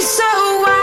Promises, and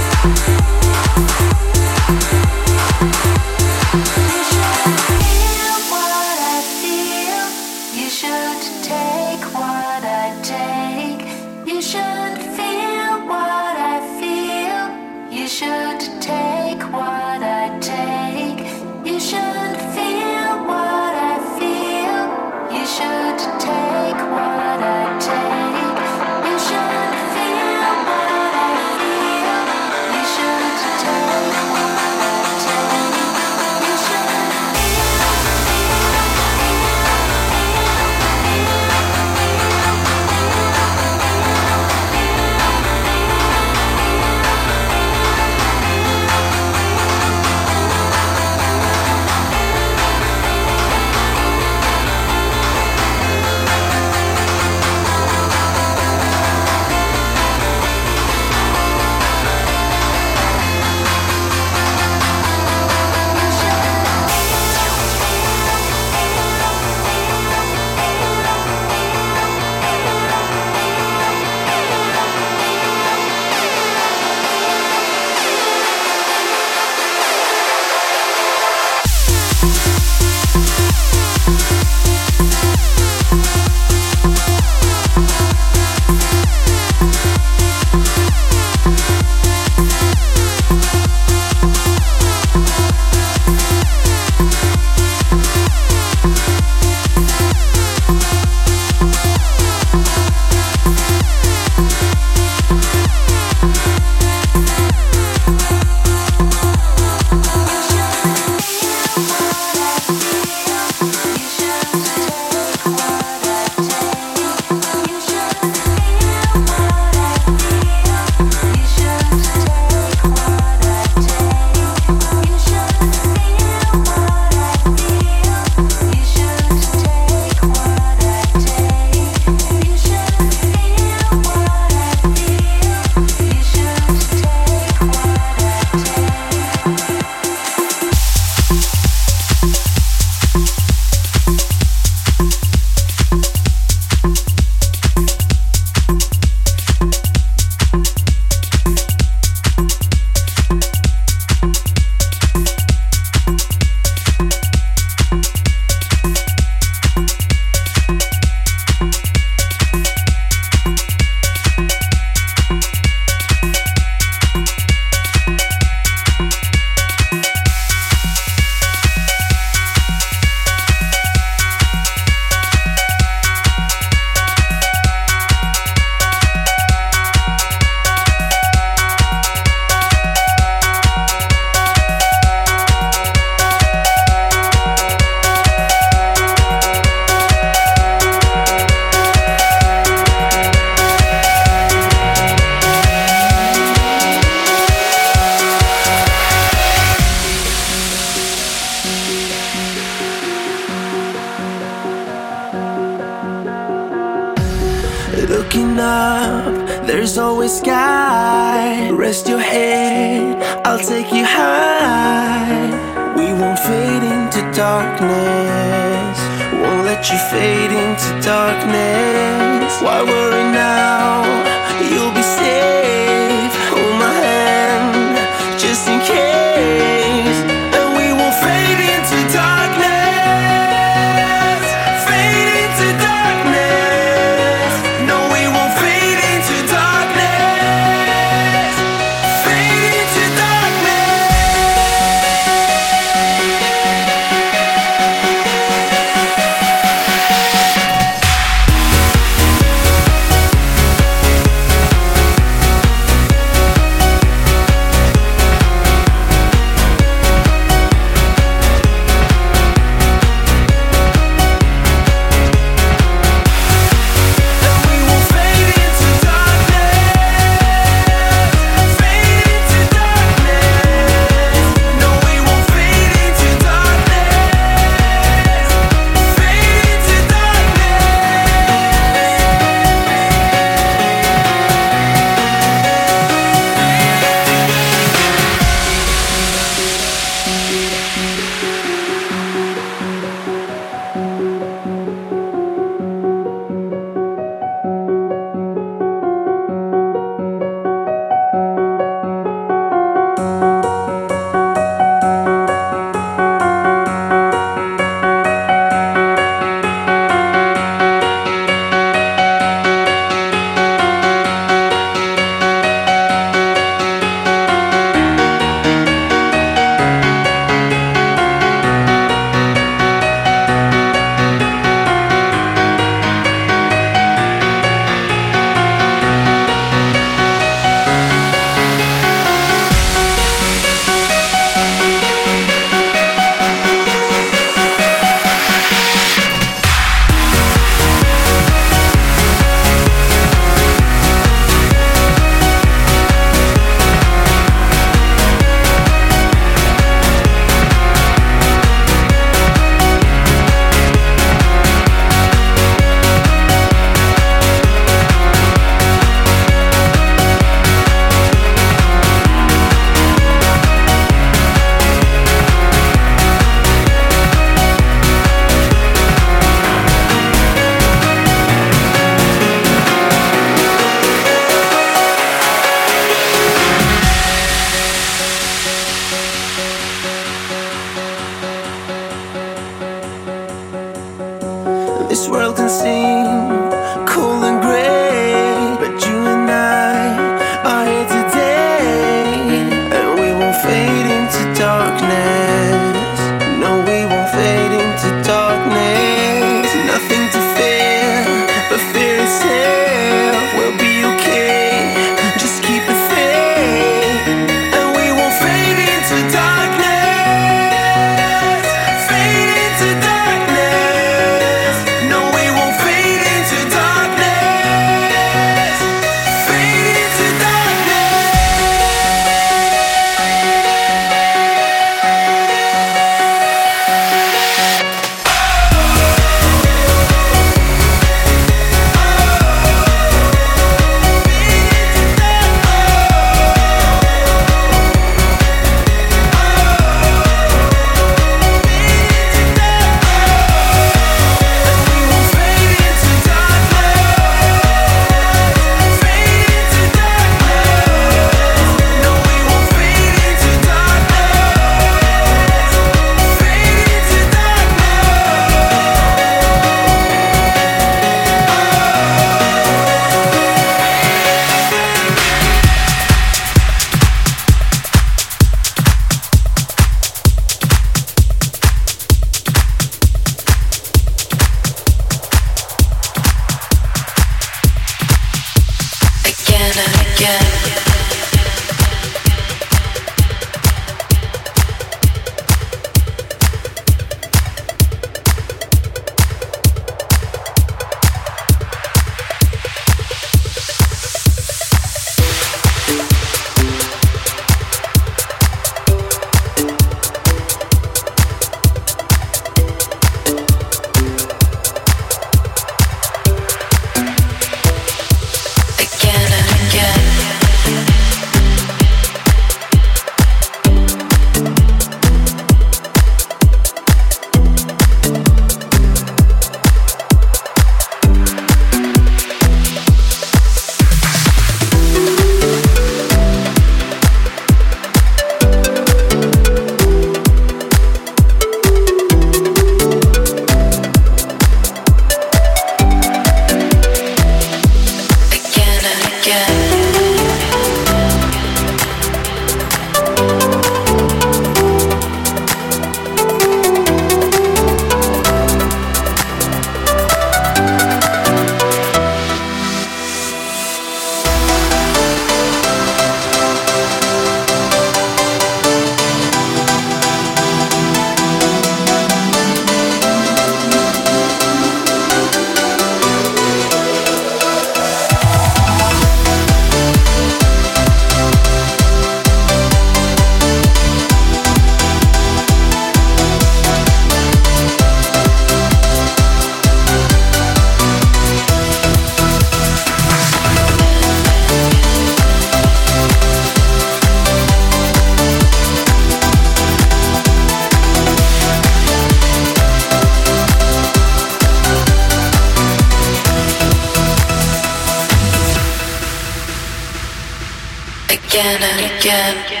again and again.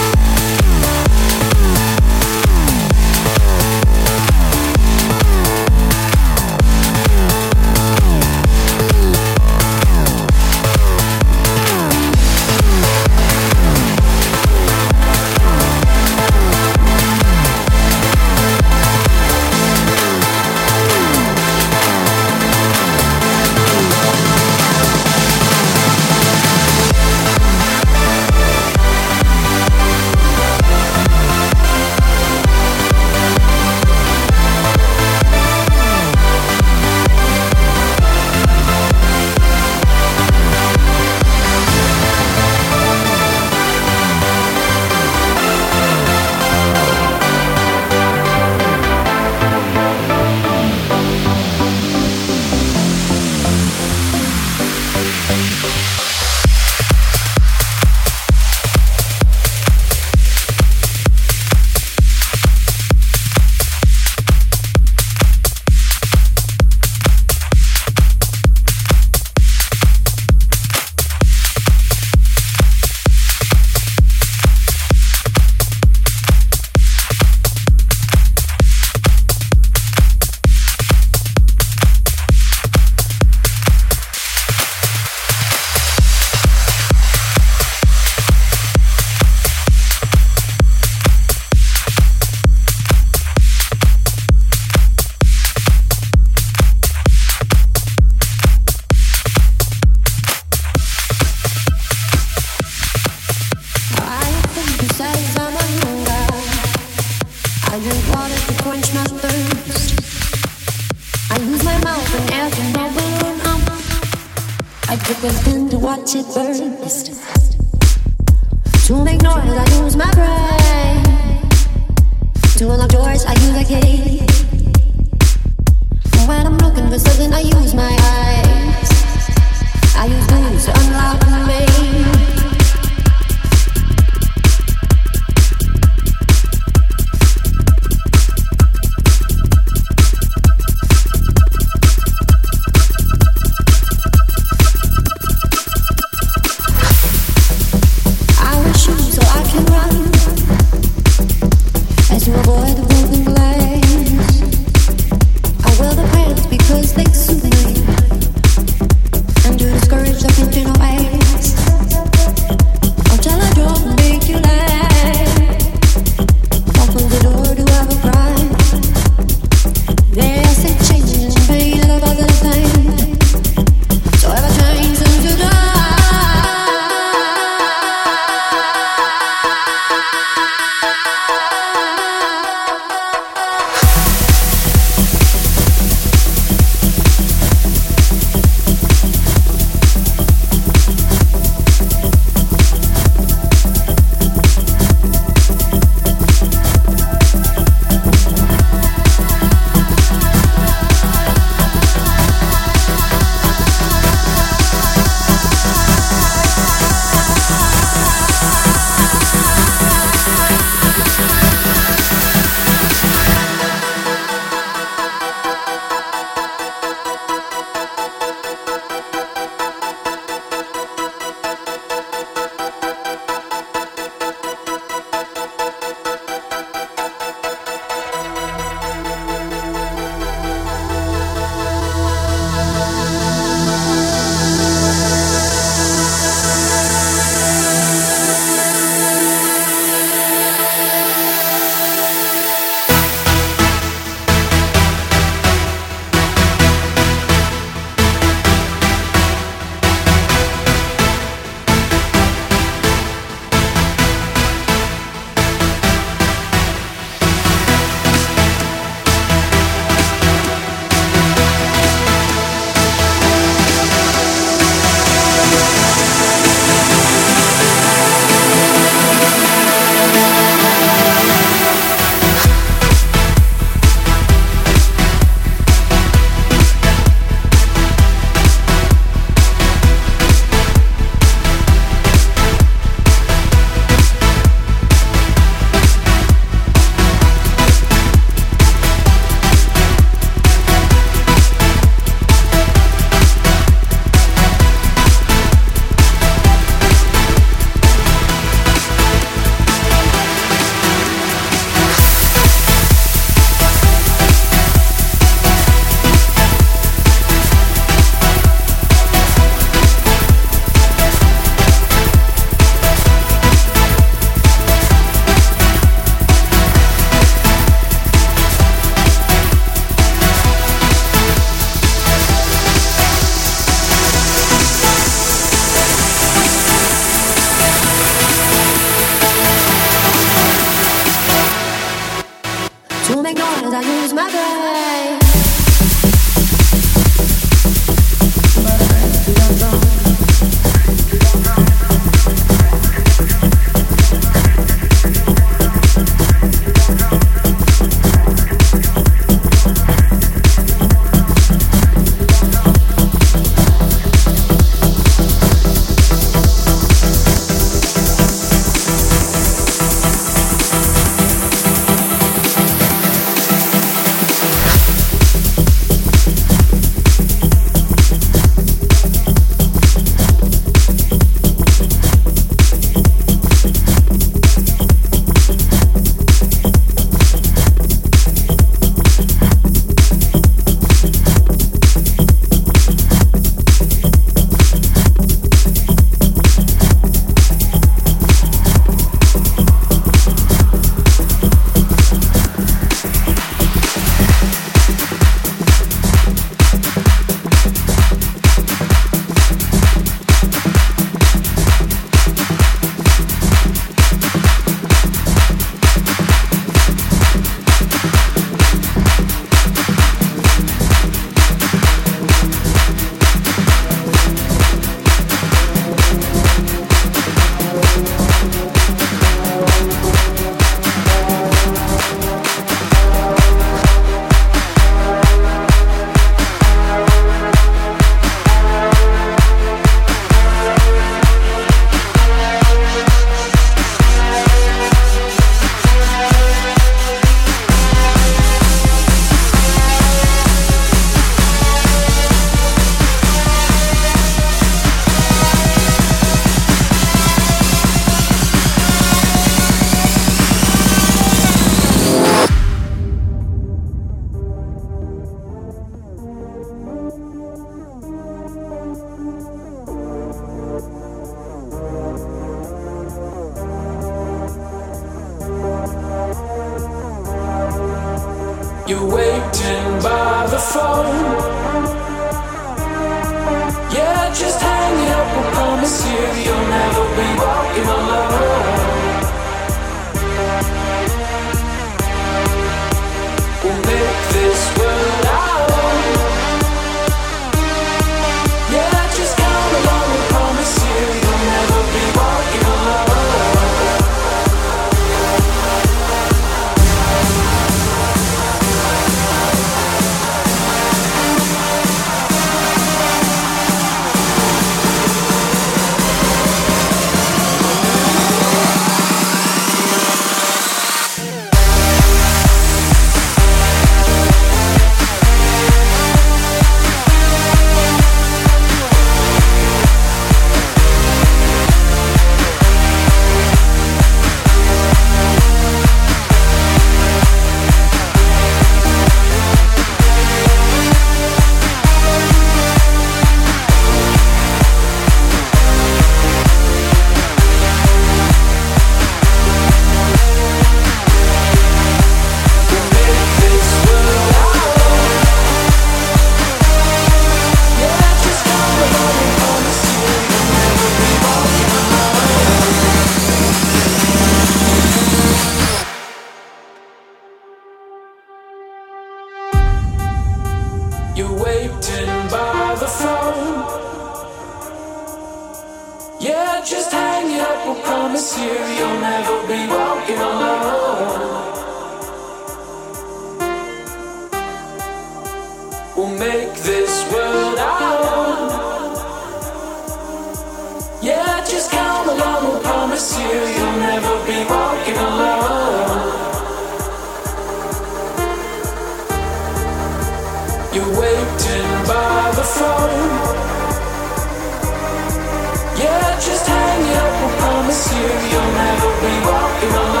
promise you, you'll never be walking alone.